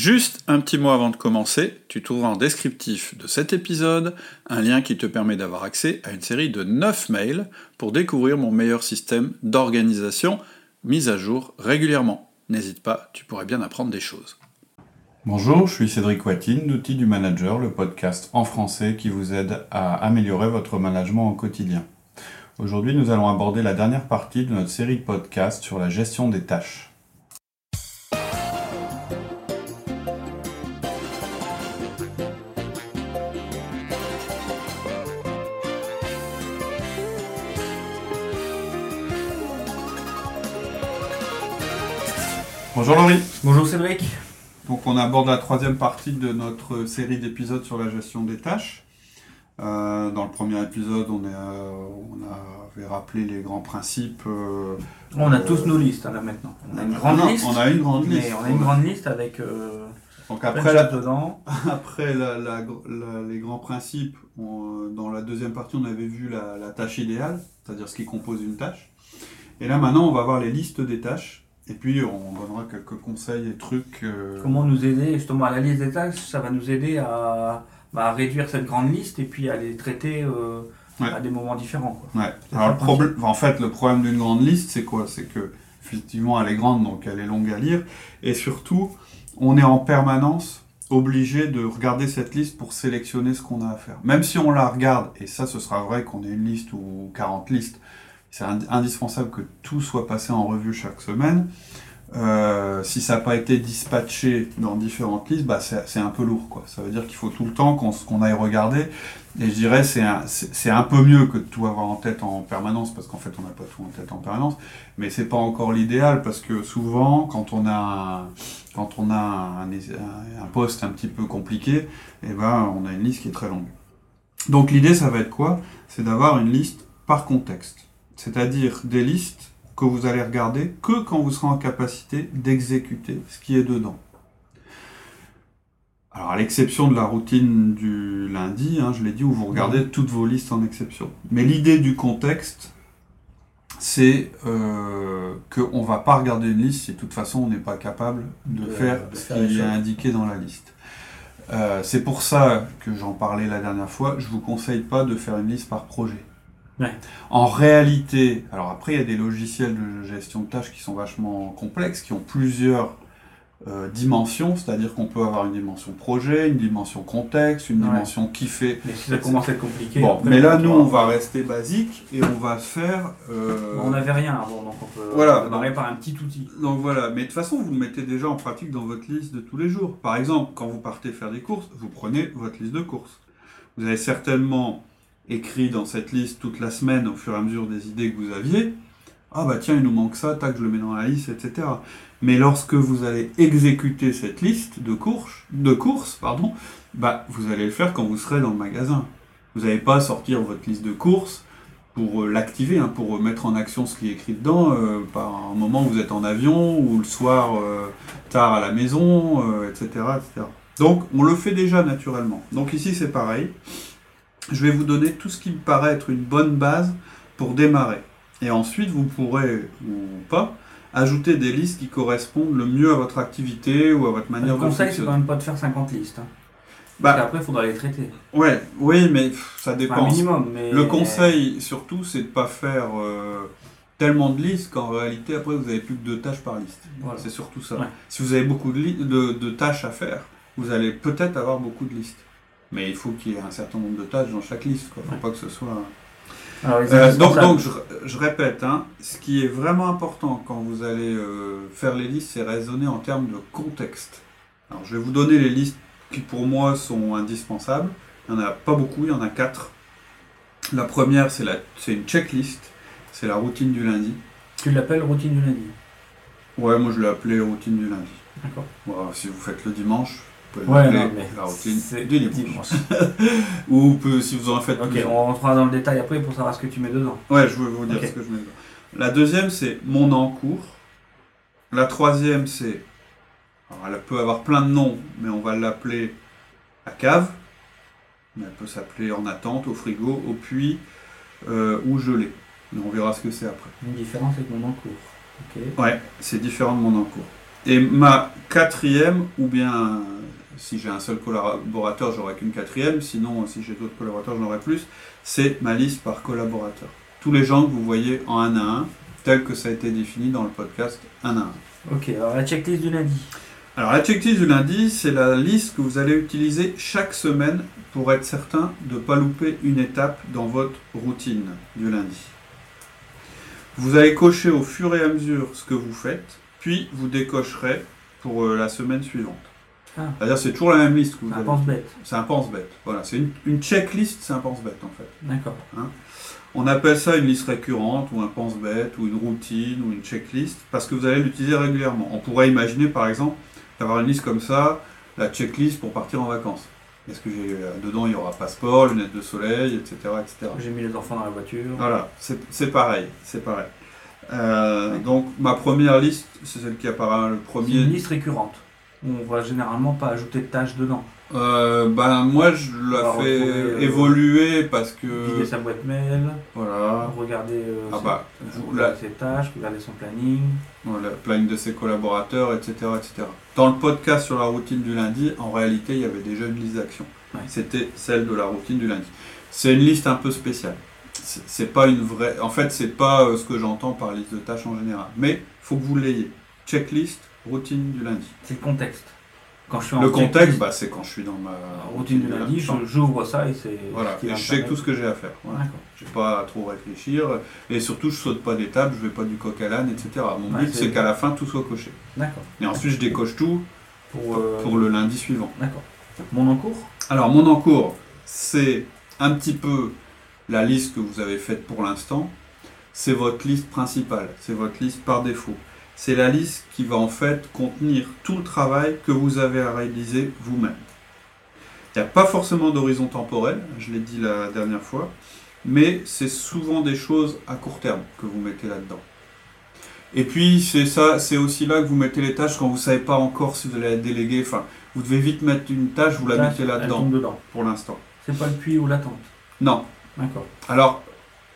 Juste un petit mot avant de commencer, tu trouveras en descriptif de cet épisode un lien qui te permet d'avoir accès à une série de 9 mails pour découvrir mon meilleur système d'organisation mis à jour régulièrement. N'hésite pas, tu pourrais bien apprendre des choses. Bonjour, je suis Cédric Watine d'Outils du Manager, le podcast en français qui vous aide à améliorer votre management au quotidien. Aujourd'hui, nous allons aborder la dernière partie de notre série de podcasts sur la gestion des tâches. Bonjour Laurie. Bonjour Cédric. Donc on aborde la troisième partie de notre série d'épisodes sur la gestion des tâches. Euh, dans le premier épisode, on, euh, on, avait rappelé les grands principes. Euh, on a tous nos listes hein, là maintenant. On a une grande liste. On a une grande liste. on a une grande liste avec. Donc après, la, dedans. après les grands principes, dans la deuxième partie, on avait vu la, la tâche idéale, c'est-à-dire ce qui compose une tâche. Et là maintenant, on va voir les listes des tâches. Et puis, on donnera quelques conseils et trucs. Euh, Comment nous aider justement à la liste des tâches Ça va nous aider à, bah, réduire cette grande liste et puis à les traiter euh, à des moments différents. Ouais. Alors, en fait, le problème d'une grande liste, c'est quoi? C'est que, effectivement, elle est grande, donc elle est longue à lire. Et surtout, on est en permanence obligé de regarder cette liste pour sélectionner ce qu'on a à faire. Même si on la regarde, et ça, ce sera vrai qu'on ait une liste ou 40 listes, c'est indispensable que tout soit passé en revue chaque semaine. Euh, si ça n'a pas été dispatché dans différentes listes, bah c'est un peu lourd. Quoi. Ça veut dire qu'il faut tout le temps qu'on aille regarder. Et je dirais c'est un, un peu mieux que de tout avoir en tête en permanence, parce qu'en fait on n'a pas tout en tête en permanence. Mais c'est pas encore l'idéal, parce que souvent, quand on a un, poste un petit peu compliqué, eh ben, on a une liste qui est très longue. Donc l'idée, ça va être quoi? C'est d'avoir une liste par contexte c'est-à-dire des listes que vous allez regarder que quand vous serez en capacité d'exécuter ce qui est dedans. Alors à l'exception de la routine du lundi, hein, je l'ai dit, où vous regardez toutes vos listes en exception. Mais l'idée du contexte, c'est euh, qu'on ne va pas regarder une liste si de toute façon on n'est pas capable de, faire ce qui est indiqué dans la liste. Euh, c'est pour ça que j'en parlais la dernière fois, je ne vous conseille pas de faire une liste par projet. En réalité, alors après, il y a des logiciels de gestion de tâches qui sont vachement complexes, qui ont plusieurs euh, dimensions, c'est-à-dire qu'on peut avoir une dimension projet, une dimension contexte, une dimension qui fait. Mais si ça commence à être compliqué. Bon, mais là, nous, on va rester basique et on va faire. Euh, on n'avait rien avant, donc on peut voilà, démarrer par un petit outil. Donc voilà, mais de toute façon, vous le mettez déjà en pratique dans votre liste de tous les jours. Par exemple, quand vous partez faire des courses, vous prenez votre liste de courses. Vous avez certainement écrit dans cette liste toute la semaine au fur et à mesure des idées que vous aviez. Ah bah tiens, il nous manque ça, tac, je le mets dans la liste, etc. Mais lorsque vous allez exécuter cette liste de courses, de courses pardon, bah, vous allez le faire quand vous serez dans le magasin. Vous n'allez pas sortir votre liste de courses pour euh, l'activer, hein, pour mettre en action ce qui est écrit dedans, euh, par un moment où vous êtes en avion ou le soir euh, tard à la maison, etc., etc. Donc on le fait déjà naturellement. Donc ici c'est pareil je vais vous donner tout ce qui me paraît être une bonne base pour démarrer. Et ensuite, vous pourrez, ou pas, ajouter des listes qui correspondent le mieux à votre activité ou à votre manière de. Le conseil, c'est quand même pas de faire 50 listes. Hein. Bah, Parce qu'après, il faudra les traiter. Ouais, oui, mais ça dépend. minimum, mais... Le conseil, surtout, c'est de ne pas faire euh, tellement de listes qu'en réalité, après, vous avez plus que deux tâches par liste. C'est surtout ça. Si vous avez beaucoup de, de tâches à faire, vous allez peut-être avoir beaucoup de listes. Mais il faut qu'il y ait un certain nombre de tâches dans chaque liste. Il ne faut pas que ce soit. Euh, donc, donc je, répète, hein, ce qui est vraiment important quand vous allez euh, faire les listes, c'est raisonner en termes de contexte. Alors, je vais vous donner les listes qui pour moi sont indispensables. Il n'y en a pas beaucoup, il y en a quatre. La première, c'est une checklist, c'est la routine du lundi. Tu l'appelles routine du lundi? Ouais, moi je l'ai appelée routine du lundi. D'accord. si vous faites le dimanche, ouais, non, mais la routine c'est du dimanche. Ou si vous en faites Ok, on rentrera dans le détail après pour savoir ce que tu mets dedans. Ouais, je veux vous dire ce que je mets dedans. La deuxième, c'est mon encours. La troisième, c'est. Alors, elle peut avoir plein de noms, mais on va l'appeler la cave. Mais elle peut s'appeler en attente, au frigo, au puits euh, ou gelé. Mais on verra ce que c'est après. Une différence avec mon encours. Ouais, c'est différent de mon encours. Et ma quatrième, ou bien si j'ai un seul collaborateur, j'aurai qu'une quatrième, sinon si j'ai d'autres collaborateurs, j'en aurai plus, c'est ma liste par collaborateur. Tous les gens que vous voyez en un à un, tel que ça a été défini dans le podcast un à un. Ok, alors la checklist du lundi. Alors la checklist du lundi, c'est la liste que vous allez utiliser chaque semaine pour être certain de ne pas louper une étape dans votre routine du lundi. Vous allez cocher au fur et à mesure ce que vous faites, puis vous décocherez pour euh, la semaine suivante. Ah. C'est-à-dire c'est toujours la même liste que vous Un avez. pense-bête. C'est un pense-bête. Voilà, c'est une, une checklist, c'est un pense-bête en fait. D'accord. On appelle ça une liste récurrente ou un pense-bête ou une routine ou une checklist parce que vous allez l'utiliser régulièrement. On pourrait imaginer par exemple d'avoir une liste comme ça, la checklist pour partir en vacances. Est-ce que j'ai euh, dedans il y aura passeport, lunettes de soleil, etc. etc. J'ai mis les enfants dans la voiture. Voilà, c'est c'est pareil, c'est pareil. Euh, Donc ma première liste, c'est celle qui apparaît le C'est premier. une liste récurrente. On va généralement pas ajouter de tâches dedans. Euh, ben moi je la fais retrouver, euh, évoluer parce que Vider sa boîte mail, voilà, regarder euh, ah ses, bah, regarder ses tâches, regarder son planning. voilà, planning de ses collaborateurs, etc., etc. Dans le podcast sur la routine du lundi, en réalité, il y avait déjà une liste d'actions. Ouais. C'était celle de la routine du lundi. C'est une liste un peu spéciale. C'est c'est pas une vraie. En fait, c'est pas euh, ce que j'entends par liste de tâches en général. Mais faut que vous l'ayez. Checklist, routine du lundi. C'est le contexte. Quand je suis en Le contexte, bah, c'est quand je suis dans ma routine du lundi, je- j'ouvre ça et c'est. Voilà, ce et je sais tout ce que j'ai à faire. Voilà. Je vais pas à trop réfléchir. Et surtout, je saute pas d'étapes, je vais pas du coq à l'âne, etc. Mon Ouais, but, c'est- c'est qu'à la fin, tout soit coché. D'accord. Et ensuite, je décoche tout Pour, euh, pour le lundi suivant. D'accord. Mon encours? Alors, mon encours, c'est un petit peu la liste que vous avez faite pour l'instant. C'est votre liste principale, c'est votre liste par défaut. C'est la liste qui va en fait contenir tout le travail que vous avez à réaliser vous-même. Il n'y a pas forcément d'horizon temporel, je l'ai dit la dernière fois, mais c'est souvent des choses à court terme que vous mettez là-dedans. Et puis c'est ça, c'est aussi là que vous mettez les tâches quand vous ne savez pas encore si vous allez être délégué. Enfin, vous devez vite mettre une tâche, vous la Tâche, mettez là-dedans pour l'instant. C'est pas le puits ou l'attente? Non. D'accord. Alors,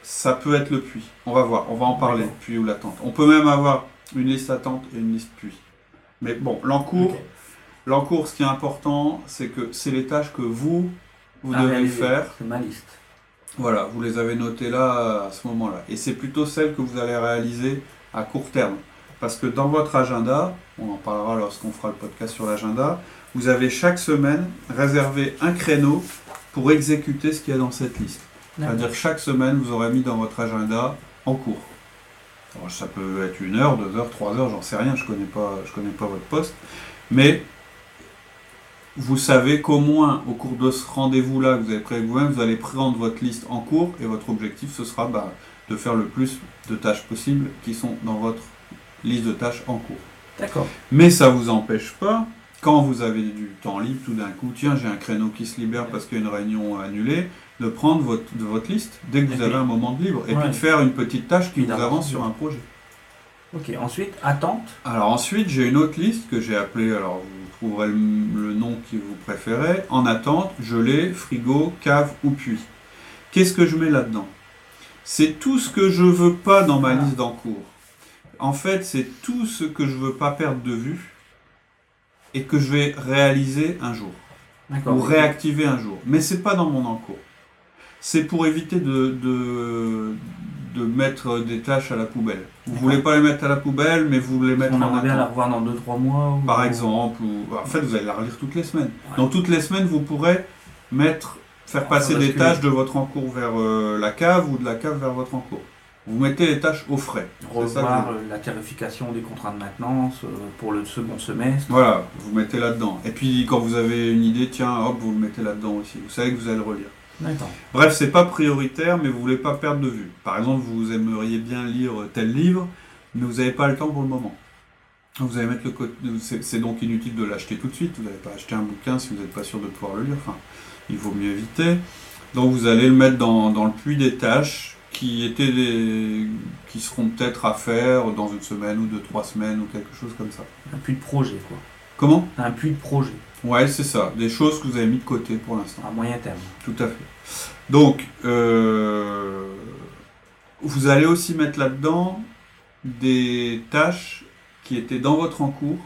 ça peut être le puits. On va voir, on va en parler, D'accord. puits ou l'attente. On peut même avoir une liste attente et une liste puits. Mais bon, l'encours, ce qui est important, c'est que c'est les tâches que vous, vous devez faire. C'est ma liste. Voilà, vous les avez notées là, à ce moment-là. Et c'est plutôt celles que vous allez réaliser à court terme. Parce que dans votre agenda, on en parlera lorsqu'on fera le podcast sur l'agenda, vous avez chaque semaine réservé un créneau pour exécuter ce qu'il y a dans cette liste. C'est-à-dire que chaque semaine, vous aurez mis dans votre agenda en cours. Alors, ça peut être une heure, deux heures, trois heures, j'en sais rien, je connais pas, je connais pas votre poste. Mais vous savez qu'au moins, au cours de ce rendez-vous-là que vous avez pris avec vous-même, vous allez prendre votre liste en cours et votre objectif, ce sera bah, de faire le plus de tâches possibles qui sont dans votre liste de tâches en cours. D'accord. Mais ça vous empêche pas, quand vous avez du temps libre, tout d'un coup, tiens, j'ai un créneau qui se libère parce qu'il y a une réunion annulée, de prendre votre, de votre liste dès que vous avez un moment de libre. Et puis de faire une petite tâche qui vous avance sur un projet. Ok. Ensuite, attente. Alors ensuite, j'ai une autre liste que j'ai appelée, alors vous trouverez le, le nom que vous préférez, en attente, gelée, frigo, cave ou puits. Qu'est-ce que je mets là-dedans? C'est tout ce que je veux pas dans ma Ah. liste d'encours. En fait, c'est tout ce que je veux pas perdre de vue et que je vais réaliser un jour ou réactiver un jour. Mais c'est pas dans mon encours. C'est pour éviter de, de, de mettre des tâches à la poubelle. Vous D'accord. voulez pas les mettre à la poubelle, mais vous les mettre On en bien la revoir dans 2-3 mois. ou- Par exemple, ou en fait vous allez la relire toutes les semaines. Ouais. Donc toutes les semaines vous pourrez mettre, faire Faire passer des tâches de votre encours vers euh, la cave ou de la cave vers votre encours. Vous mettez les tâches au frais. Que Revoir euh, la tarification des contrats de maintenance euh, pour le second semestre. Voilà, vous mettez là-dedans. Et puis quand vous avez une idée, tiens, hop, vous le mettez là-dedans aussi. Vous savez que vous allez le relire. Bref, c'est pas prioritaire, mais vous voulez pas perdre de vue. Par exemple, vous aimeriez bien lire tel livre, mais vous n'avez pas le temps pour le moment. Vous allez mettre le côté. C'est donc inutile de l'acheter tout de suite. Vous n'allez pas acheter un bouquin si vous n'êtes pas sûr de pouvoir le lire. Enfin, il vaut mieux éviter. Donc vous allez le mettre dans, dans le puits des tâches qui étaient des, qui seront peut-être à faire dans une semaine ou deux, trois semaines ou quelque chose comme ça. Un puits de projet, quoi. Comment? Un puits de projet, Ouais, c'est ça. Des choses que vous avez mis de côté pour l'instant. à moyen terme. Tout à fait. Donc, euh, vous allez aussi mettre là-dedans des tâches qui étaient dans votre encours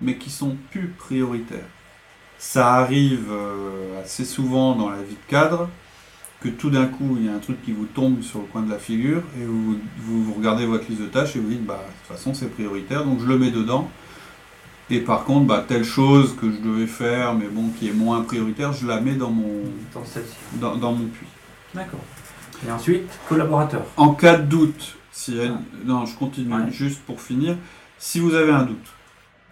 mais qui sont plus prioritaires. Ça arrive euh, assez souvent dans la vie de cadre que tout d'un coup, il y a un truc qui vous tombe sur le coin de la figure et vous, vous, regardez votre liste de tâches et vous dites, bah, de toute façon, c'est prioritaire, donc je le mets dedans. Et par contre, bah, telle chose que je devais faire, mais bon, qui est moins prioritaire, je la mets dans mon, dans, dans, mon puits. D'accord. Et ensuite, collaborateur. En cas de doute, si non, je continue juste pour finir. Si vous avez un doute,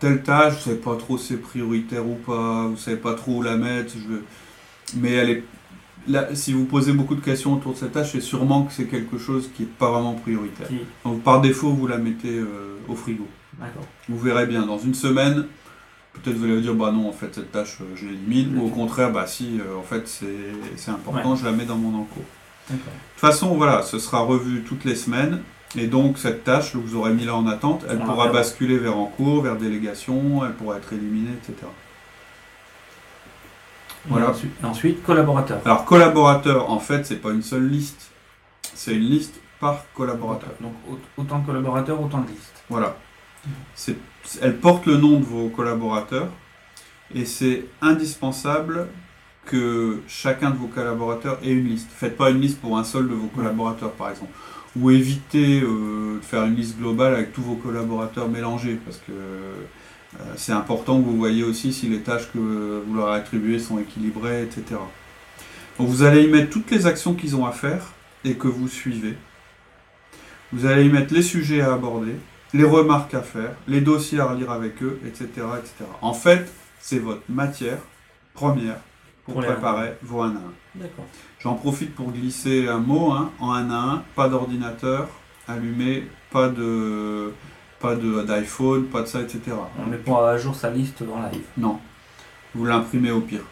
telle tâche, vous savez pas trop si c'est prioritaire ou pas, vous savez pas trop où la mettre, je... mais elle est Là, si vous posez beaucoup de questions autour de cette tâche, c'est sûrement que c'est quelque chose qui n'est pas vraiment prioritaire. Donc par défaut, vous la mettez euh, au frigo. Vous verrez bien, dans une semaine, peut-être vous allez dire, bah non, en fait, cette tâche, euh, je l'élimine. Ou au contraire, bah si, euh, en fait, c'est important, je la mets dans mon encours. De toute façon, voilà, ce sera revu toutes les semaines. Et donc, cette tâche que vous aurez mis là en attente, elle pourra basculer vers en cours, vers délégation, elle pourra être éliminée, etc. Voilà. Et ensuite, collaborateur. Alors, collaborateur, en fait, c'est pas une seule liste. C'est une liste par collaborateur. Donc, autant de collaborateurs, autant de listes. Voilà. Elle porte le nom de vos collaborateurs et c'est indispensable que chacun de vos collaborateurs ait une liste. Faites pas une liste pour un seul de vos collaborateurs, par exemple. Ou évitez euh, de faire une liste globale avec tous vos collaborateurs mélangés, parce que euh, c'est important que vous voyez aussi si les tâches que vous leur attribuez sont équilibrées, etc. Donc vous allez y mettre toutes les actions qu'ils ont à faire et que vous suivez. Vous allez y mettre les sujets à aborder, les remarques à faire, les dossiers à relire avec eux, etc. etc. En fait, c'est votre matière première pour, préparer vos 1 à 1. J'en profite pour glisser un mot hein, en 1 à 1, pas d'ordinateur allumé, pas de pas d'iPhone, pas de ça, etc. On met pas à jour sa liste dans live. Non. Vous l'imprimez au pire.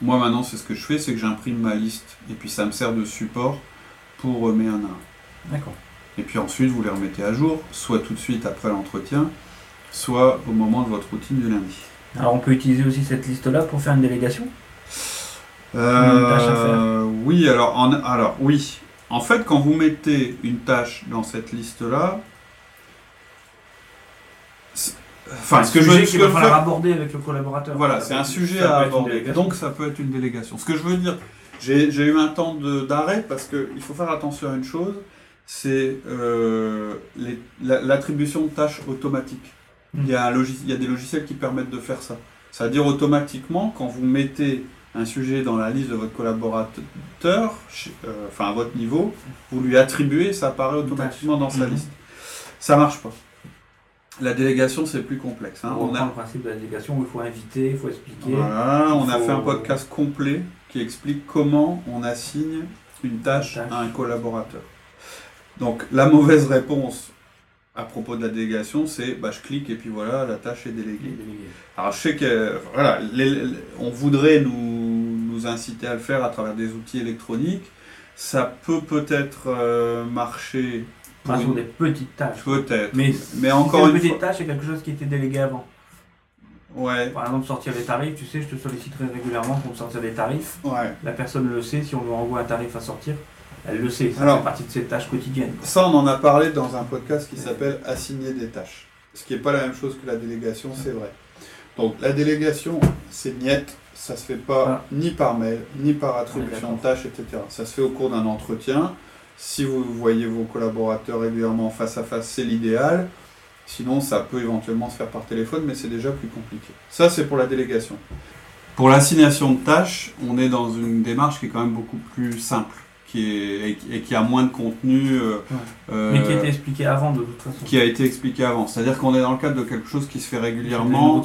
Moi maintenant, c'est ce que je fais, c'est que j'imprime ma liste et puis ça me sert de support pour remettre un à un. D'accord. Et puis ensuite, vous les remettez à jour, soit tout de suite après l'entretien, soit au moment de votre routine du lundi. Alors on peut utiliser aussi cette liste-là pour faire une délégation? Euh, Oui, alors, en, alors oui. En fait, quand vous mettez une tâche dans cette liste-là, Enfin, ce que je veux va falloir aborder avec le collaborateur. Voilà, c'est un sujet à aborder. Donc ça peut être une délégation. Ce que je veux dire, j'ai eu un temps d'arrêt parce qu'il faut faire attention à une chose, c'est euh, l'attribution de tâches automatiques. Hmm. Il, y a un il y a des logiciels qui permettent de faire ça. C'est-à-dire automatiquement, quand vous mettez un sujet dans la liste de votre collaborateur, euh, enfin à votre niveau, vous lui attribuez, ça apparaît automatiquement dans sa hmm. liste. Ça marche pas. La délégation, c'est plus complexe. Hein. On, a le principe de la délégation où il faut inviter, il faut expliquer. Voilà, on a fait un podcast complet qui explique comment on assigne une tâche, à un collaborateur. Donc, la mauvaise réponse à propos de la délégation, c'est bah, je clique et puis voilà, la tâche est déléguée. Alors, je sais que voilà, on voudrait nous, nous, inciter à le faire à travers des outils électroniques. Ça peut peut-être euh, marcher ce sont des petites tâches. Peut-être. Mais, mais encore une petite tâche, c'est quelque chose qui était délégué avant. Ouais. Par exemple, sortir les tarifs, tu sais, je te solliciterai régulièrement pour me sortir des tarifs. Ouais. La personne le sait, si on lui envoie un tarif à sortir, elle le sait. Ça fait partie de ses tâches quotidiennes. Ça, on en a parlé dans un podcast qui s'appelle Assigner des tâches. Ce qui n'est pas la même chose que la délégation, c'est vrai. Donc, la délégation, c'est niette. Ça se fait pas ni par mail, ni par attribution de tâches, etc. Ça se fait au cours d'un entretien. Si vous voyez vos collaborateurs régulièrement face à face, c'est l'idéal. Sinon, ça peut éventuellement se faire par téléphone, mais c'est déjà plus compliqué. Ça, c'est pour la délégation. Pour l'assignation de tâches, on est dans une démarche qui est quand même beaucoup plus simple qui est, et qui a moins de contenu. Euh, euh, mais qui a été expliqué avant, de toute façon. Qui a été expliqué avant. C'est-à-dire qu'on est dans le cadre de quelque chose qui se fait régulièrement,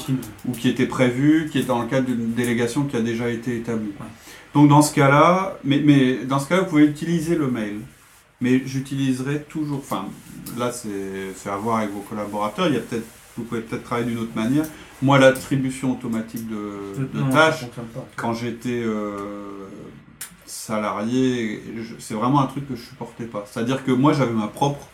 ou qui était prévu, qui est dans le cadre d'une délégation qui a déjà été établie. Donc dans ce cas-là, mais, mais dans ce cas-là, vous pouvez utiliser le mail mais j'utiliserai toujours, enfin là c'est à voir avec vos collaborateurs, il y a peut-être, vous pouvez peut-être travailler d'une autre manière. Moi l'attribution automatique de, tâches, quand j'étais euh, salarié, c'est vraiment un truc que je supportais pas. C'est-à-dire que moi j'avais ma propre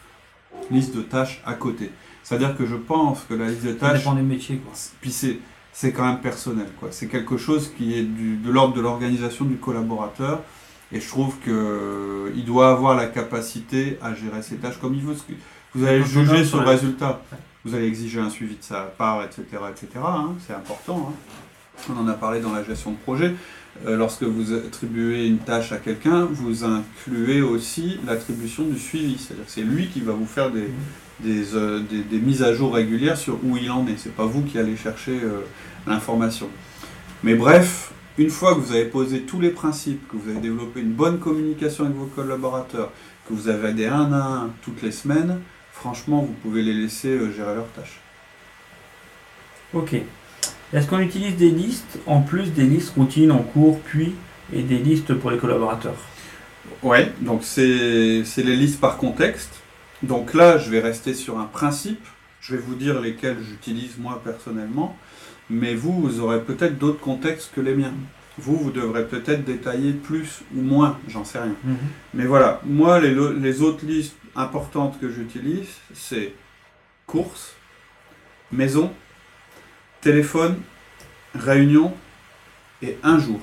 liste de tâches à côté. C'est-à-dire que je pense que la liste de tâches... Ça dépend des métiers quoi. Puis c'est c'est quand même personnel. quoi. C'est quelque chose qui est du, de l'ordre de l'organisation du collaborateur. Et je trouve qu'il doit avoir la capacité à gérer ses tâches comme il veut. Vous allez juger sur le résultat. Vous allez exiger un suivi de sa part, etc. etc. hein, c'est important. hein. On en a parlé dans la gestion de projet. Euh, lorsque vous attribuez une tâche à quelqu'un, vous incluez aussi l'attribution du suivi. C'est-à-dire c'est lui qui va vous faire euh, des- mises à jour régulières sur où il en est. C'est pas vous qui allez chercher euh, l'information. Mais bref, une fois que vous avez posé tous les principes, que vous avez développé une bonne communication avec vos collaborateurs, que vous avez des 1 à 1 toutes les semaines, franchement, vous pouvez les laisser gérer leurs tâches. Ok. Est-ce qu'on utilise des listes en plus des listes routines en cours, puis et des listes pour les collaborateurs? Ouais, donc c'est les listes par contexte. Donc là, je vais rester sur un principe. Je vais vous dire lesquels j'utilise moi personnellement. Mais vous, vous aurez peut-être d'autres contextes que les miens. Vous, vous devrez peut-être détailler plus ou moins, j'en sais rien. Mais voilà, moi, les, les autres listes importantes que j'utilise, c'est course, maison, téléphone, réunion et un jour.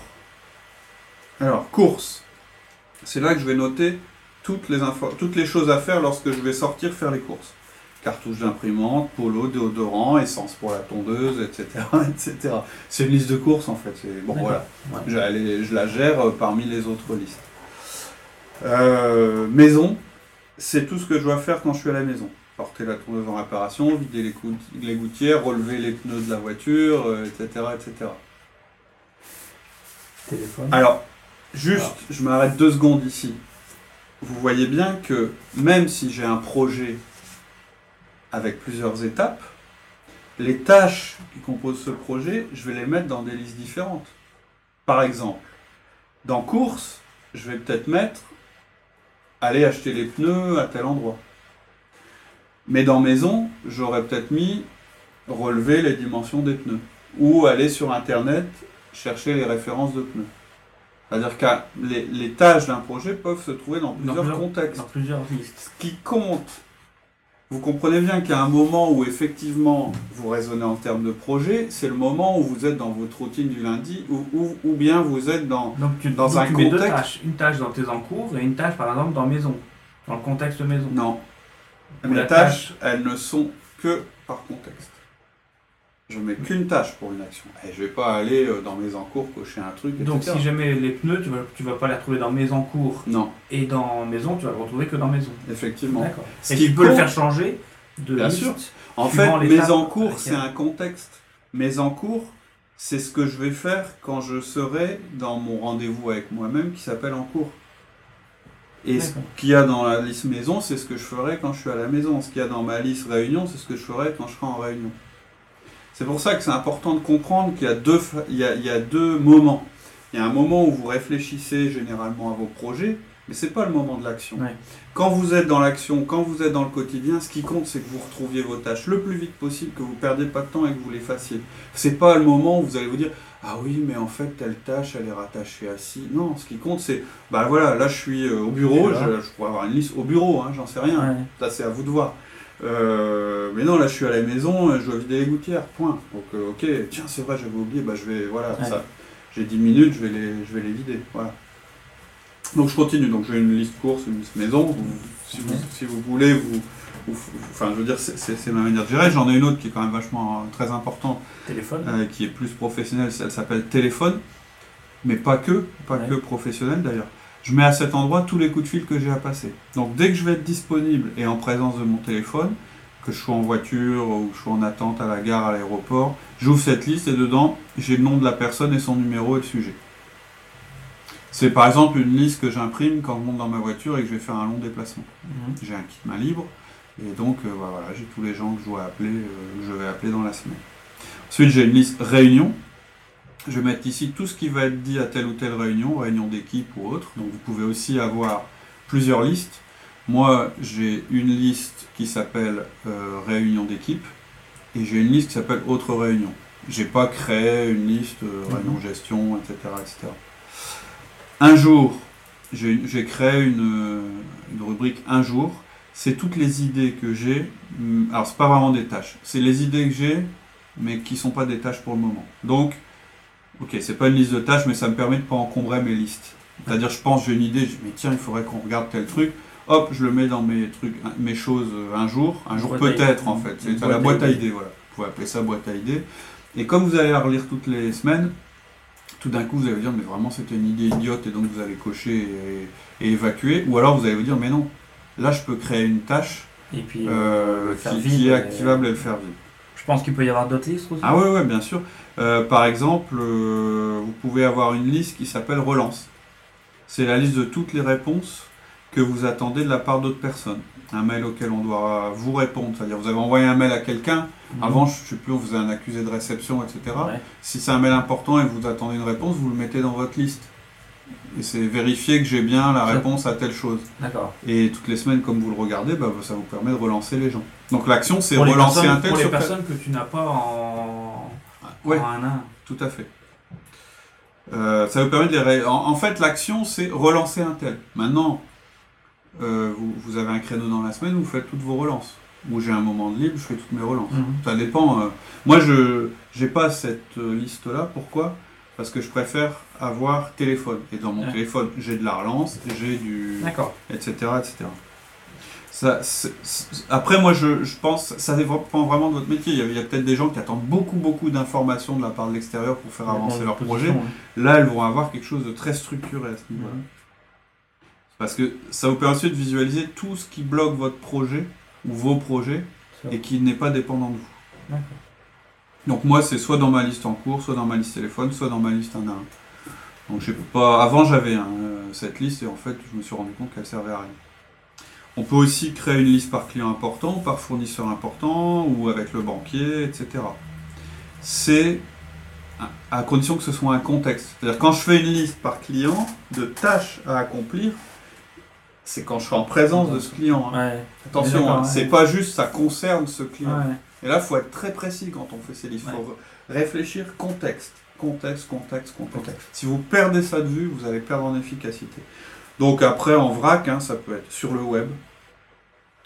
Alors, course, c'est là que je vais noter toutes les, infos, toutes les choses à faire lorsque je vais sortir faire les courses. Cartouche d'imprimante, polo, déodorant, essence pour la tondeuse, etc. etc. C'est une liste de courses en fait. Bon, voilà. Ouais. Je la gère euh, parmi les autres listes. Euh, maison, c'est tout ce que je dois faire quand je suis à la maison. Porter la tondeuse en réparation, vider les, cou- les gouttières, relever les pneus de la voiture, euh, etc., etc. Téléphone. Alors, juste, Alors. je m'arrête deux secondes ici. Vous voyez bien que même si j'ai un projet avec plusieurs étapes, les tâches qui composent ce projet, je vais les mettre dans des listes différentes. Par exemple, dans course, je vais peut-être mettre aller acheter les pneus à tel endroit. Mais dans maison, j'aurais peut-être mis relever les dimensions des pneus ou aller sur internet chercher les références de pneus. C'est-à-dire que les, les tâches d'un projet peuvent se trouver dans plusieurs plusieurs- contextes. Dans plusieurs listes. Ce qui compte, vous comprenez bien qu'il y a un moment où effectivement vous raisonnez en termes de projet, c'est le moment où vous êtes dans votre routine du lundi ou, ou, ou bien vous êtes dans... Donc tu, Dans donc un tu mets deux contexte- tâches. Une tâche dans tes encours et une tâche par exemple dans maison. Dans le contexte maison. Non. Ou la tâches, elles ne sont que par contexte. Je mets qu'une tâche pour une action. Et je vais pas aller euh, dans mes encours cocher un truc, etc. Donc si jamais les pneus, tu vas, tu vas pas les retrouver dans mes encours Non, et dans maison, tu vas le retrouver que dans maison. effectivement. D'accord. Ce Et qui tu peux le faire changer de Bien liste. sûr. En fait, mes encours, c'est un contexte. Mes encours, c'est ce que je vais faire quand je serai dans mon rendez-vous avec moi-même qui s'appelle en cours. Et ce qu'il y a dans la liste maison, c'est ce que je ferai quand je suis à la maison. Ce qu'il y a dans ma liste réunion, c'est ce que je ferai quand je serai en réunion. C'est pour ça que c'est important de comprendre qu'il y a deux, il y a, il y a deux moments. Il y a un moment où vous réfléchissez généralement à vos projets, mais c'est pas le moment de l'action. Ouais. Quand vous êtes dans l'action, quand vous êtes dans le quotidien, ce qui compte, c'est que vous retrouviez vos tâches le plus vite possible, que vous perdiez pas de temps et que vous les fassiez. C'est pas le moment où vous allez vous dire ah oui, mais en fait telle tâche elle est rattachée à ci. Non, ce qui compte c'est bah voilà, là je suis euh, au bureau, Je pourrais avoir une liste au bureau, hein, j'en sais rien. Ouais. Ça c'est à vous de voir. Euh, mais non, là je suis à la maison, euh, je dois vider les gouttières, point. Donc euh, ok, tiens c'est vrai, j'avais oublié, bah je vais voilà, Ouais. ça. J'ai 10 minutes, je vais les, je vais les vider, voilà. Donc je continue, donc j'ai une liste course, une liste maison. Vous- si, vous, si vous voulez, vous- enfin je veux dire, c'est- ma manière de gérer. J'en ai une autre qui est quand même vachement euh, très importante, Téléphone. euh, qui est plus professionnelle, elle s'appelle téléphone, mais pas que, pas Ouais. que professionnelle d'ailleurs. Je mets à cet endroit tous les coups de fil que j'ai à passer. Donc dès que je vais être disponible et en présence de mon téléphone, que je sois en voiture ou que je sois en attente à la gare, à l'aéroport, j'ouvre cette liste et dedans, j'ai le nom de la personne et son numéro et le sujet. C'est par exemple une liste que j'imprime quand je monte dans ma voiture et que je vais faire un long déplacement. Mhm. J'ai un kit main libre et donc euh, bah, voilà, j'ai tous les gens que je dois appeler, euh, que je vais appeler dans la semaine. Ensuite, j'ai une liste réunion. Je vais mettre ici tout ce qui va être dit à telle ou telle réunion, réunion d'équipe ou autre. Donc vous pouvez aussi avoir plusieurs listes. Moi, j'ai une liste qui s'appelle euh, réunion d'équipe et j'ai une liste qui s'appelle autre réunion. J'ai pas créé une liste Mhm. réunion gestion, etc., etc. Un jour, j'ai j'ai créé une, une rubrique un jour. C'est toutes les idées que j'ai. Hum, Alors, c'est pas vraiment des tâches. C'est les idées que j'ai, mais qui sont pas des tâches pour le moment. Donc, ok, c'est pas une liste de tâches, mais ça me permet de pas encombrer mes listes. C'est-à-dire, je pense, j'ai une idée, je dis, mais tiens, il faudrait qu'on regarde tel truc. hop, je le mets dans mes trucs, mes choses euh, un jour, un jour peut-être en fait. C'est la boîte à idées, voilà. Vous pouvez appeler ça boîte à idées. Et comme vous allez la relire toutes les semaines, tout d'un coup vous allez vous dire mais vraiment c'était une idée idiote et donc vous allez cocher et, et évacuer. Ou alors vous allez vous dire mais non, là je peux créer une tâche Et puis, euh, faire qui, est activable et le faire vivre. Je pense qu'il peut y avoir d'autres listes aussi. Ah ouais, bien sûr. Euh, par exemple, euh, vous pouvez avoir une liste qui s'appelle relance. C'est la liste de toutes les réponses que vous attendez de la part d'autres personnes. Un mail auquel on doit vous répondre. C'est-à-dire, vous avez envoyé un mail à quelqu'un. Mhm. Avant, je ne sais plus, on faisait un accusé de réception, etc. Ouais. Si c'est un mail important et que vous attendez une réponse, vous le mettez dans votre liste. Et c'est vérifier que j'ai bien la réponse à telle chose. D'accord. Et toutes les semaines, comme vous le regardez, bah, ça vous permet de relancer les gens. Donc l'action, c'est Pour relancer un tel Pour les sur personnes que tu n'as pas en, Ouais. en un un. Tout à fait. Euh, ça vous permet de les ré- en, en fait, l'action, c'est relancer un tel. Maintenant, euh, vous, vous avez un créneau dans la semaine, vous faites toutes vos relances. Ou j'ai un moment de libre, je fais toutes mes relances. Mhm. Ça dépend. euh. Moi, je n'ai pas cette liste-là. Pourquoi? Parce que je préfère avoir téléphone. Et dans mon Ouais. téléphone, j'ai de la relance, j'ai du D'accord. etc. etc. Ça, après, moi, je, je pense, ça dépend vraiment de votre métier. Il y a, peut-être des gens qui attendent beaucoup, beaucoup d'informations de la part de l'extérieur pour faire avancer leur projet. Là, elles vont avoir quelque chose de très structuré à ce niveau-là. Parce que ça vous permet aussi de visualiser tout ce qui bloque votre projet ou vos projets et qui n'est pas dépendant de vous. D'accord. Donc moi, c'est soit dans ma liste en cours, soit dans ma liste téléphone, soit dans ma liste un à un. Donc j'ai pas. Avant, j'avais hein, euh, cette liste et en fait, je me suis rendu compte qu'elle servait à rien. On peut aussi créer une liste par client important, par fournisseur important, ou avec le banquier, etc. C'est à- condition que ce soit un contexte. C'est-à-dire quand je fais une liste par client de tâches à accomplir, c'est quand je suis en présence de ce client. hein. Ouais. Attention, hein, ouais. c'est pas juste ça concerne ce client. Ouais. Et là, il faut être très précis quand on fait ces listes. Il Ouais. faut réfléchir contexte, contexte, contexte, contexte. Si vous perdez ça de vue, vous allez perdre en efficacité. Donc après, en vrac, hein, ça peut être sur le web,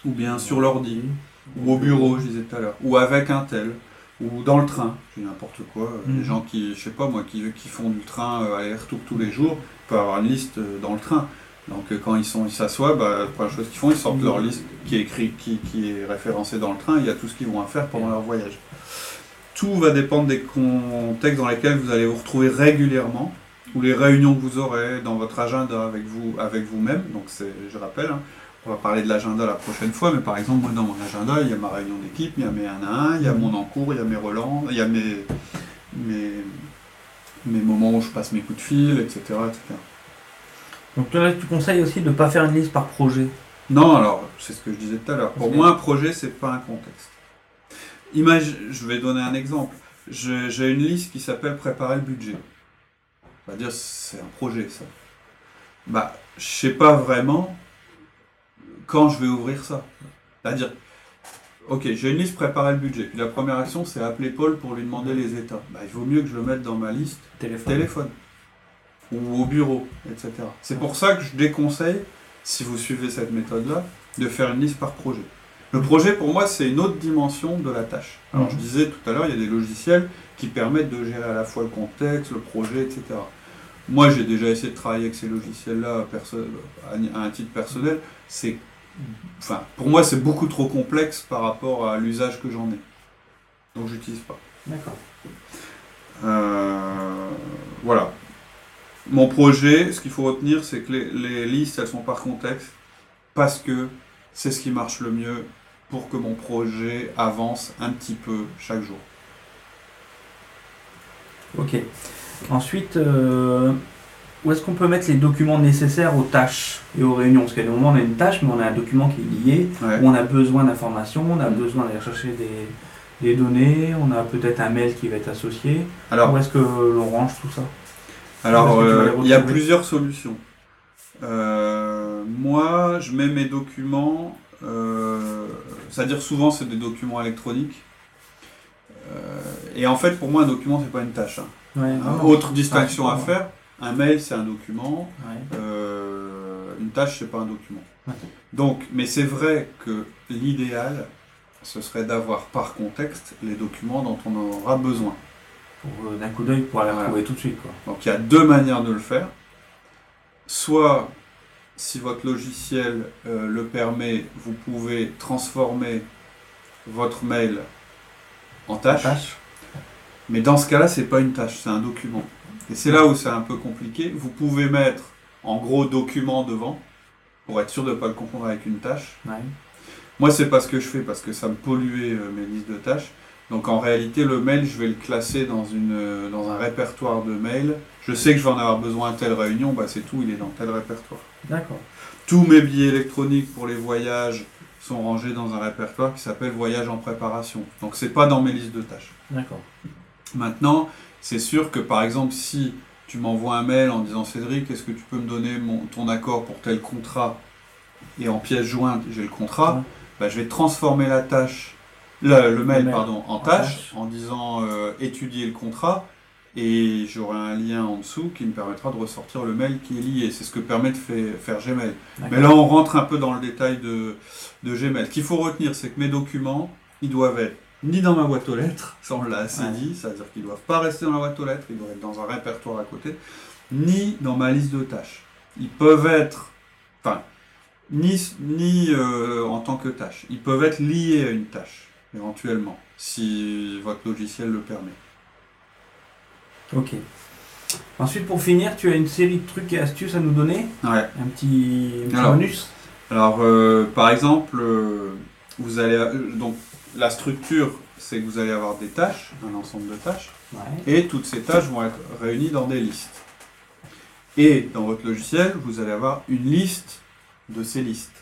ou bien sur l'ordi, ou au bureau, je disais tout à l'heure, ou avec un tel, ou dans le train, je n'importe quoi. euh. Les gens qui, je sais pas moi, qui, qui font du train euh, aller-retour tous les jours, peuvent avoir une liste euh, dans le train. Donc euh, quand ils ils s'assoient, bah, la première chose qu'ils font, ils sortent leur liste qui est écrit, qui, est référencée dans le train. Il y a tout ce qu'ils vont à faire pendant leur voyage. Tout va dépendre des contextes dans lesquels vous allez vous retrouver régulièrement, ou les réunions que vous aurez dans votre agenda avec vous, avec vous-même. Donc je rappelle, hein, on va parler de l'agenda la prochaine fois, mais par exemple moi dans mon agenda, il y a ma réunion d'équipe, il y a mes 1 à 1, il y a mon encours, il y a mes relents, il y a mes, mes, moments où je passe mes coups de fil, etc. Donc toi, tu conseilles aussi de ne pas faire une liste par projet. Non, alors, c'est ce que je disais tout à l'heure. Pour moi, un projet, c'est pas un contexte. Imagine, je vais donner un exemple. J'ai une liste qui s'appelle préparer le budget. On va dire, c'est un projet, ça. Bah, je sais pas vraiment quand je vais ouvrir ça. C'est-à-dire, ok, j'ai une liste préparer le budget. Puis la première action, c'est appeler Paul pour lui demander les états. Bah, il vaut mieux que je le mette dans ma liste Téléphone. téléphone ou au bureau, etc. C'est pour ça que je déconseille, si vous suivez cette méthode-là, de faire une liste par projet. Le projet, pour moi, c'est une autre dimension de la tâche. Alors, Mhm. je disais tout à l'heure, il y a des logiciels qui permettent de gérer à la fois le contexte, le projet, etc. Moi, j'ai déjà essayé de travailler avec ces logiciels-là à un titre personnel. C'est, enfin, pour moi, c'est beaucoup trop complexe par rapport à l'usage que j'en ai. Donc, j'utilise pas. D'accord. Euh, voilà. Mon projet, ce qu'il faut retenir, c'est que les, les listes, elles sont par contexte, parce que c'est ce qui marche le mieux pour que mon projet avance un petit peu chaque jour. Ok. Ensuite, euh, où est-ce qu'on peut mettre les documents nécessaires aux tâches et aux réunions? Parce qu'à des moments, on a une tâche, mais on a un document qui est lié, Ouais. où on a besoin d'informations, on a Mm. besoin d'aller chercher des, des données, on a peut-être un mail qui va être associé. Alors, où est-ce que l'on range tout ça? Alors, euh, il y a plusieurs solutions. Euh, moi, je mets mes documents, euh, c'est-à-dire souvent c'est des documents électroniques. Et en fait, pour moi, un document, c'est pas une tâche. hein. Ouais, Hein, Autre distinction Ah, à faire, un mail, c'est un document, Ouais. euh, une tâche, c'est pas un document. Ouais. Donc, mais c'est vrai que l'idéal, ce serait d'avoir par contexte les documents dont on aura besoin. Pour, euh, D'un coup d'œil, pour aller Voilà. retrouver tout de suite. Quoi. Donc il y a deux manières de le faire. Soit si votre logiciel euh, le permet, vous pouvez transformer votre mail en tâche. Tâche. Mais dans ce cas-là, c'est pas une tâche, c'est un document. Et c'est là où c'est un peu compliqué. Vous pouvez mettre en gros document devant pour être sûr de ne pas le confondre avec une tâche. Ouais. Moi, c'est pas ce que je fais parce que ça me polluait euh, mes listes de tâches. Donc en réalité, le mail, je vais le classer dans, une, euh, dans un répertoire de mails. Je sais que je vais en avoir besoin à telle réunion, bah c'est tout, il est dans tel répertoire. D'accord. Tous mes billets électroniques pour les voyages sont rangés dans un répertoire qui s'appelle Voyage en préparation. Donc c'est pas dans mes listes de tâches. D'accord. Maintenant, c'est sûr que par exemple, si tu m'envoies un mail en disant Cédric, est-ce que tu peux me donner mon, ton accord pour tel contrat et en pièce jointe, j'ai le contrat, Ouais. bah, je vais transformer la tâche, le, le mail, pardon, en tâche, en disant euh, étudier le contrat et j'aurai un lien en dessous qui me permettra de ressortir le mail qui est lié. C'est ce que permet de fait- faire Gmail. Mais là, on rentre un peu dans le détail de, de Gmail. Ce qu'il faut retenir, c'est que mes documents, ils doivent être ni dans ma boîte aux lettres, ça on l'a assez Ouais. dit, c'est-à-dire qu'ils ne doivent pas rester dans la boîte aux lettres, ils doivent être dans un répertoire à côté, ni dans ma liste de tâches. Ils peuvent être, enfin, ni, ni euh, en tant que tâche, ils peuvent être liés à une tâche, éventuellement, si votre logiciel le permet. Ok. Ensuite, pour finir, tu as une série de trucs et astuces à nous donner. Ouais. Un petit, un petit Alors. bonus. Alors, euh, par exemple, euh, vous allez, euh, donc, la structure, c'est que vous allez avoir des tâches, un ensemble de tâches, Ouais. et toutes ces tâches vont être réunies dans des listes. Et dans votre logiciel, vous allez avoir une liste de ces listes.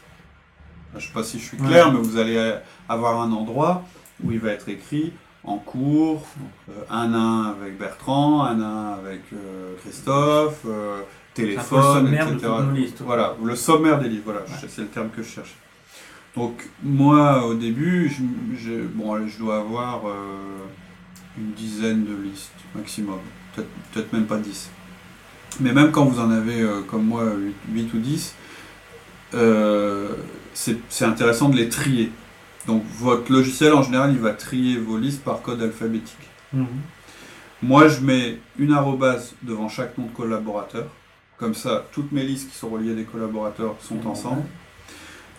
Je ne sais pas si je suis clair, Ouais. mais vous allez avoir un endroit où il va être écrit en cours, euh, un nain avec Bertrand, un nain avec euh, Christophe, euh, le téléphone, de etc. Voilà, le sommaire des livres, voilà, Ouais. c'est le terme que je cherchais. Donc moi au début, je, je- bon, je dois avoir euh, une dizaine de listes maximum, peut-être même pas 10. Mais même quand vous en avez comme moi 8, ou 10, euh, c'est intéressant de les trier. Donc votre logiciel en général il va trier vos listes par code alphabétique. Mhm. Moi, je mets une arrobase devant chaque nom de collaborateur. Comme ça, toutes mes listes qui sont reliées à des collaborateurs sont ensemble.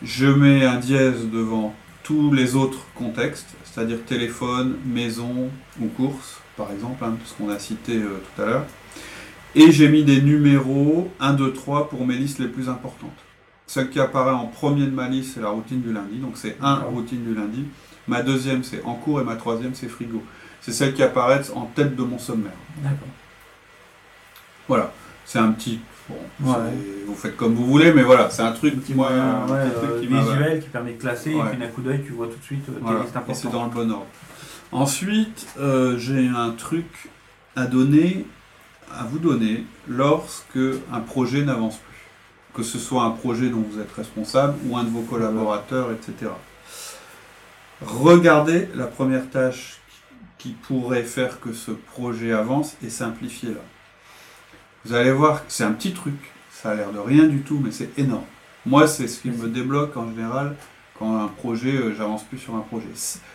Je mets un dièse devant tous les autres contextes, c'est-à-dire téléphone, maison ou course, par exemple, hein, ce qu'on a cité euh, tout à l'heure. Et j'ai mis des numéros 1, 2, 3 pour mes listes les plus importantes. Celle qui apparaît en premier de ma liste, c'est la routine du lundi, donc c'est 1 D'accord. routine du lundi. Ma deuxième, c'est en cours, et ma troisième, c'est frigo. C'est celles qui apparaissent en tête de mon sommaire. D'accord. Voilà, c'est un petit. Bon, Ouais. vous faites comme vous voulez, mais voilà, c'est un truc Un moi, un ouais, euh, qui visuel qui permet de classer Ouais. et puis d'un coup d'œil tu vois tout de suite euh, Voilà, et c'est dans le bon ordre. Ensuite, euh, j'ai un truc à donner, à vous donner, lorsque un projet n'avance plus. Que ce soit un projet dont vous êtes responsable ou un de vos collaborateurs, etc. Regardez la première tâche qui pourrait faire que ce projet avance et simplifiez-la. Vous allez voir, c'est un petit truc, ça a l'air de rien du tout, mais c'est énorme. Moi, c'est ce qui me débloque en général quand un projet, euh, j'avance plus sur un projet.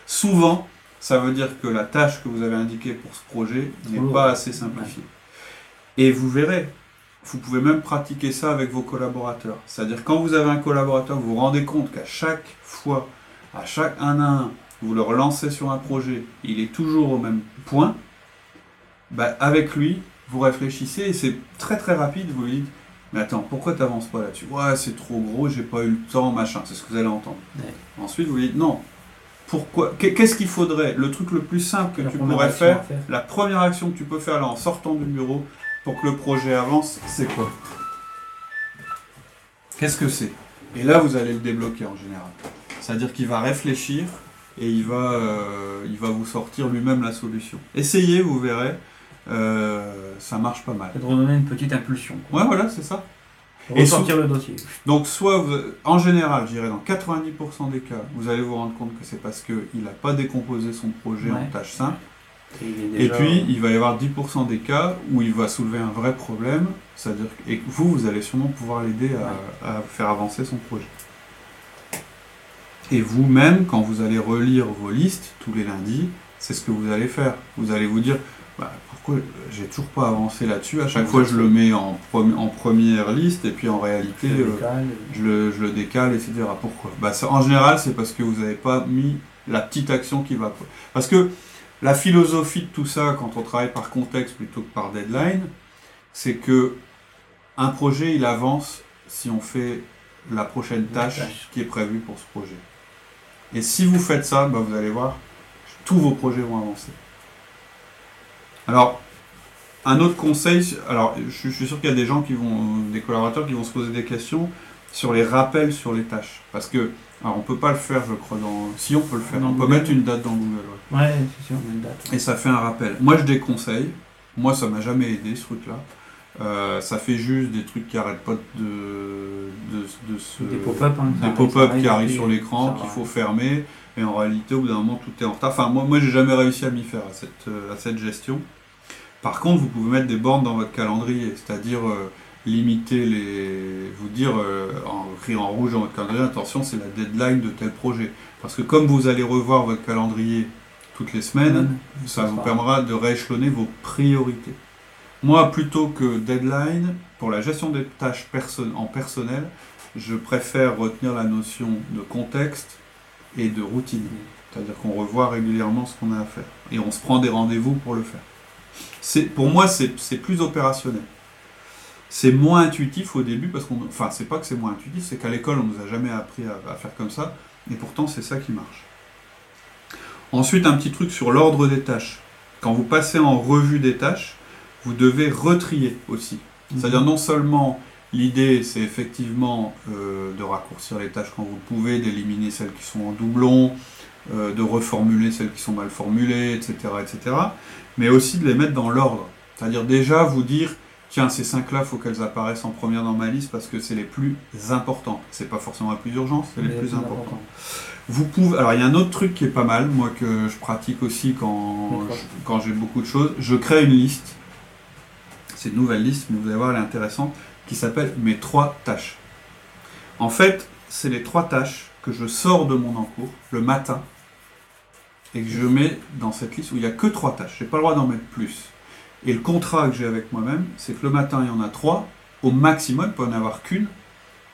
Souvent, ça veut dire que la tâche que vous avez indiquée pour ce projet n'est pas assez simplifiée. Et vous verrez, vous pouvez même pratiquer ça avec vos collaborateurs. C'est-à-dire quand vous avez un collaborateur, vous vous rendez compte qu'à chaque fois, à chaque un à un, vous le relancez sur un projet, il est toujours au même point, bah, avec lui, vous réfléchissez et c'est très très rapide, vous lui dites, mais attends, pourquoi tu n'avances pas là-dessus Ouais, c'est trop gros, j'ai pas eu le temps, machin, c'est ce que vous allez entendre. Ouais. Ensuite, vous lui dites, non, pourquoi Qu'est- Qu'est-ce qu'il faudrait? Le truc le plus simple que La tu pourrais faire, faire. la première action que tu peux faire là en sortant du bureau pour que le projet avance, c'est quoi? Qu'est-ce que c'est? Et là, vous allez le débloquer en général. C'est-à-dire qu'il va réfléchir et il va, euh, il va vous sortir lui-même la solution. Essayez, vous verrez, euh, ça marche pas mal. Et de redonner une petite impulsion. Ouais, voilà, c'est ça. Et ressortir le dossier. Donc, soit, vous- en général, je dirais dans 90% des cas, vous allez vous rendre compte que c'est parce qu'il n'a pas décomposé son projet en Ouais. tâche simple. Et, puis, il va y avoir 10% des cas où il va soulever un vrai problème, c'est-à-dire que et vous, vous allez sûrement pouvoir l'aider à, à faire avancer son projet. Et vous-même, quand vous allez relire vos listes tous les lundis, c'est ce que vous allez faire. Vous allez vous dire, bah, pourquoi j'ai toujours pas avancé là-dessus? À chaque fois, je le mets en, en première liste et puis en réalité, je le euh, décale, je le, je le décale etc. Pourquoi? Bah, En général, c'est parce que vous n'avez pas mis la petite action qui va. Parce que la philosophie de tout ça, quand on travaille par contexte plutôt que par deadline, c'est que un projet, il avance si on fait la prochaine tâche, qui est prévue pour ce projet. Et si vous faites ça, bah, vous allez voir, tous vos projets vont avancer. Alors, un autre conseil, alors je, suis sûr qu'il y a des gens qui vont, des collaborateurs qui vont se poser des questions sur les rappels sur les tâches. Parce que, alors on peut pas le faire, je crois, dans. Si on peut le faire, on peut mettre une date dans Google. Ouais, c'est sûr, on met une date. Et ça fait un rappel. Moi, je déconseille. Moi, ça m'a jamais aidé ce truc-là. Euh, ça fait juste des trucs qui arrêtent pas de, de, se... Des pop-up hein, des pop-up qui arrivent sur l'écran qu'il faut fermer. Et en réalité, au bout d'un moment, tout est en retard. Enfin, moi, moi j'ai jamais réussi à m'y faire à cette, euh, à cette gestion. Par contre, vous pouvez mettre des bornes dans votre calendrier, c'est-à-dire euh, limiter les. vous dire, en écrire en rouge dans votre calendrier, attention, c'est la deadline de tel projet. Parce que comme vous allez revoir votre calendrier toutes les semaines, ça vous permettra de rééchelonner vos priorités. Moi, plutôt que deadline, pour la gestion des tâches en personnel, je préfère retenir la notion de contexte et de routine. C'est-à-dire qu'on revoit régulièrement ce qu'on a à faire. Et on se prend des rendez-vous pour le faire. Pour moi, c'est plus opérationnel. C'est moins intuitif au début, parce qu'on. Enfin, c'est pas que c'est moins intuitif, c'est qu'à l'école, on nous a jamais appris à faire comme ça. Et pourtant, c'est ça qui marche. Ensuite, un petit truc sur l'ordre des tâches. Quand vous passez en revue des tâches, vous devez retrier aussi. Mhm. C'est-à-dire non seulement l'idée, c'est effectivement euh, de raccourcir les tâches quand vous le pouvez, d'éliminer celles qui sont en doublon, euh, de reformuler celles qui sont mal formulées, etc., etc., mais aussi de les mettre dans l'ordre. C'est-à-dire déjà vous dire, tiens, ces cinq-là, il faut qu'elles apparaissent en première dans ma liste parce que c'est les plus importants. C'est pas forcément les plus urgents, c'est les, plus, importants. Vous pouvez. Alors il y a un autre truc qui est pas mal, moi que je pratique aussi quand, quand j'ai beaucoup de choses. Je crée une liste c'est une nouvelle liste, mais vous allez voir, elle est intéressante, qui s'appelle Mes trois tâches. En fait, c'est les trois tâches que je sors de mon encours le matin et que je mets dans cette liste où il n'y a que trois tâches. Je n'ai pas le droit d'en mettre plus. Et le contrat que j'ai avec moi-même, c'est que le matin, il y en a trois. Au maximum, il ne peut en avoir qu'une.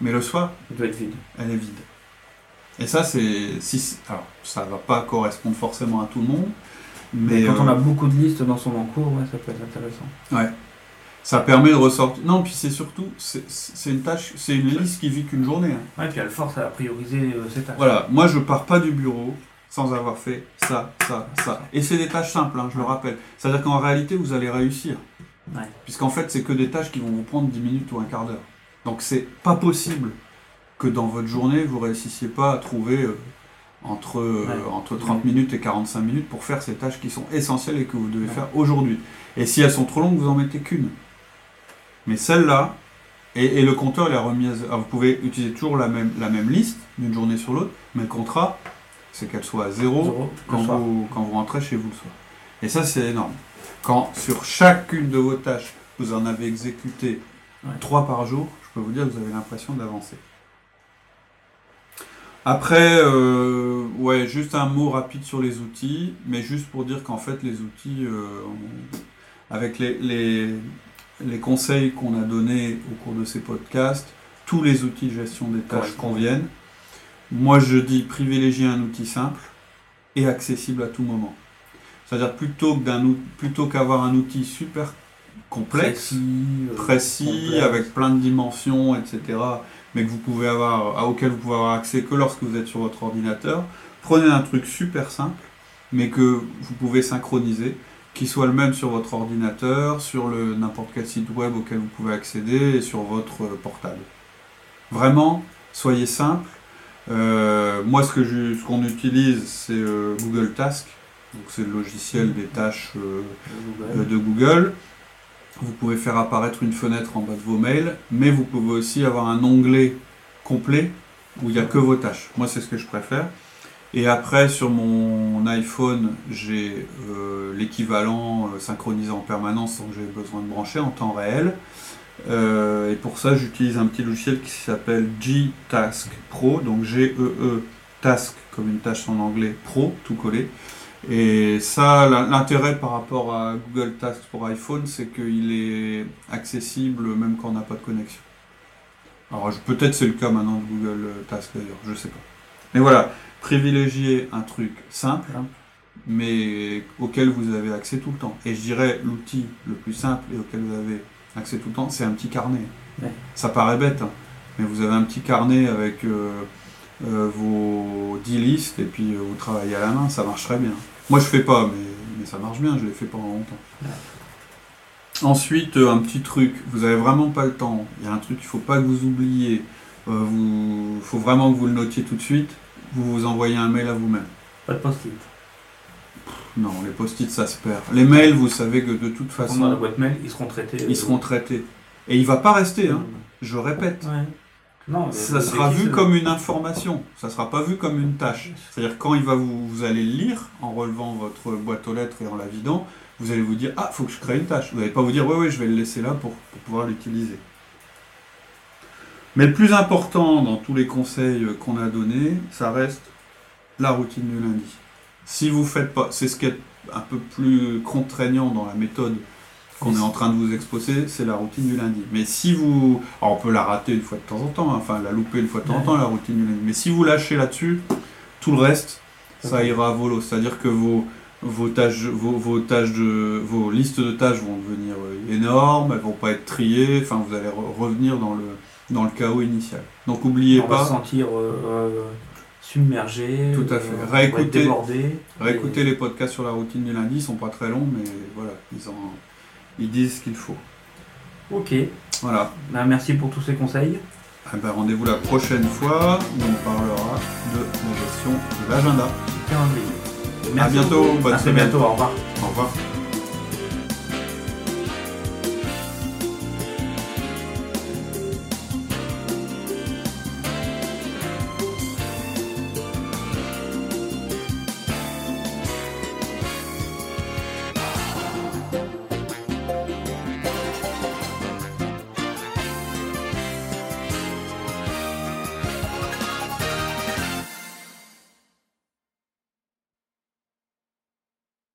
Mais le soir, elle doit être vide. Elle est vide. Et ça, c'est. Si, alors, ça ne va pas correspondre forcément à tout le monde. Mais, quand on a euh, beaucoup de listes dans son encours, ça peut être intéressant. Ouais. Ça permet de ressortir. Non, puis c'est surtout, c'est une tâche, c'est une liste qui vit qu'une journée. Hein. Ouais, puis elle force à prioriser euh, ces tâches. Voilà, moi je pars pas du bureau sans avoir fait ça, ça, ça. Et c'est des tâches simples, hein, je le rappelle. C'est-à-dire qu'en réalité, vous allez réussir. Ouais. Puisqu'en fait, c'est que des tâches qui vont vous prendre 10 minutes ou un quart d'heure. Donc c'est pas possible que dans votre journée, vous réussissiez pas à trouver euh, entre, euh, entre 30 minutes et 45 minutes pour faire ces tâches qui sont essentielles et que vous devez faire aujourd'hui. Et si elles sont trop longues, vous en mettez qu'une. Mais celle-là, et, le compteur, il a remis à, vous pouvez utiliser toujours la même, la même liste d'une journée sur l'autre, mais le contrat, c'est qu'elle soit à zéro, quand, vous, quand vous rentrez chez vous le soir. Et ça, c'est énorme. Quand sur chacune de vos tâches, vous en avez exécuté trois par jour, je peux vous dire que vous avez l'impression d'avancer. Après, euh, ouais, juste un mot rapide sur les outils, mais juste pour dire qu'en fait, les outils, euh, avec les, les conseils qu'on a donnés au cours de ces podcasts, tous les outils de gestion des tâches conviennent. Moi, je dis privilégier un outil simple et accessible à tout moment. C'est-à-dire plutôt plutôt qu'avoir un outil super complexe, précis, euh, avec plein de dimensions, etc., mais que vous pouvez avoir, auquel vous pouvez avoir accès que lorsque vous êtes sur votre ordinateur, prenez un truc super simple, mais que vous pouvez synchroniser qui soit le même sur votre ordinateur, sur le n'importe quel site web auquel vous pouvez accéder et sur votre euh, portable. Vraiment, soyez simple. Euh, moi, ce que ce qu'on utilise, c'est euh, Google Task. Donc, c'est le logiciel des tâches de Google. Vous pouvez faire apparaître une fenêtre en bas de vos mails, mais vous pouvez aussi avoir un onglet complet où il n'y a que vos tâches. Moi, c'est ce que je préfère. Et après, sur mon iPhone, j'ai euh, l'équivalent euh, synchronisé en permanence, donc j'ai besoin de brancher en temps réel. Euh, et pour ça, j'utilise un petit logiciel qui s'appelle G-Task Pro, donc G-E-E Task comme une tâche en anglais Pro, tout collé. Et ça, l'intérêt par rapport à Google Tasks pour iPhone, c'est qu'il est accessible même quand on n'a pas de connexion. Alors peut-être c'est le cas maintenant de Google Tasks d'ailleurs, je sais pas. Mais voilà, privilégier un truc simple, mais auquel vous avez accès tout le temps. Et je dirais l'outil le plus simple et auquel vous avez accès tout le temps, c'est un petit carnet. Ça paraît bête, hein, mais vous avez un petit carnet avec euh, euh, vos 10 listes et puis euh, vous travaillez à la main, ça marcherait bien. Moi je fais pas, mais, mais ça marche bien, je l'ai fait pendant longtemps. Ensuite, un petit truc, vous avez vraiment pas le temps. Il y a un truc qu'il faut pas que vous oubliez. Il faut vraiment que vous le notiez tout de suite. Vous vous envoyez un mail à vous-même. Pas de post-it. Non, les post-it, ça se perd. Les mails, vous savez que de toute façon. Dans la boîte mail, ils seront traités. Ils seront traités. Et il va pas rester, hein. Je répète. Non, ça sera vu comme une information, ça sera pas vu comme une tâche. C'est-à-dire quand il va vous, vous allez le lire en relevant votre boîte aux lettres et en la vidant, vous allez vous dire ah faut que je crée une tâche. Vous n'allez pas vous dire ouais ouais je vais le laisser là pour, pour pouvoir l'utiliser. Mais le plus important dans tous les conseils qu'on a donnés, ça reste la routine du lundi. Si vous faites pas, c'est ce qui est un peu plus contraignant dans la méthode qu'on est en train de vous exposer, c'est la routine du lundi. Mais si vous. Alors on peut la rater une fois de temps en temps, hein, enfin la louper une fois de temps en temps, la routine du lundi. Mais si vous lâchez là-dessus, tout le reste, ça ira à volo. C'est-à-dire que vos, vos, tâches, vos, tâches de, vos listes de tâches vont devenir euh, énormes, elles vont pas être triées, enfin vous allez revenir dans le, dans le chaos initial. Donc n'oubliez pas. Va sentir euh, euh, submergé. Tout à fait. réécoutez, réécoutez les podcasts sur la routine du lundi, ils sont pas très longs, mais voilà, ils en ils disent ce qu'il faut. Ok. Voilà. Ben, merci pour tous ces conseils. Ah ben, Rendez-vous la prochaine fois où on parlera de la gestion de l'agenda. À bientôt. Bonne à bientôt. Au revoir. Au revoir.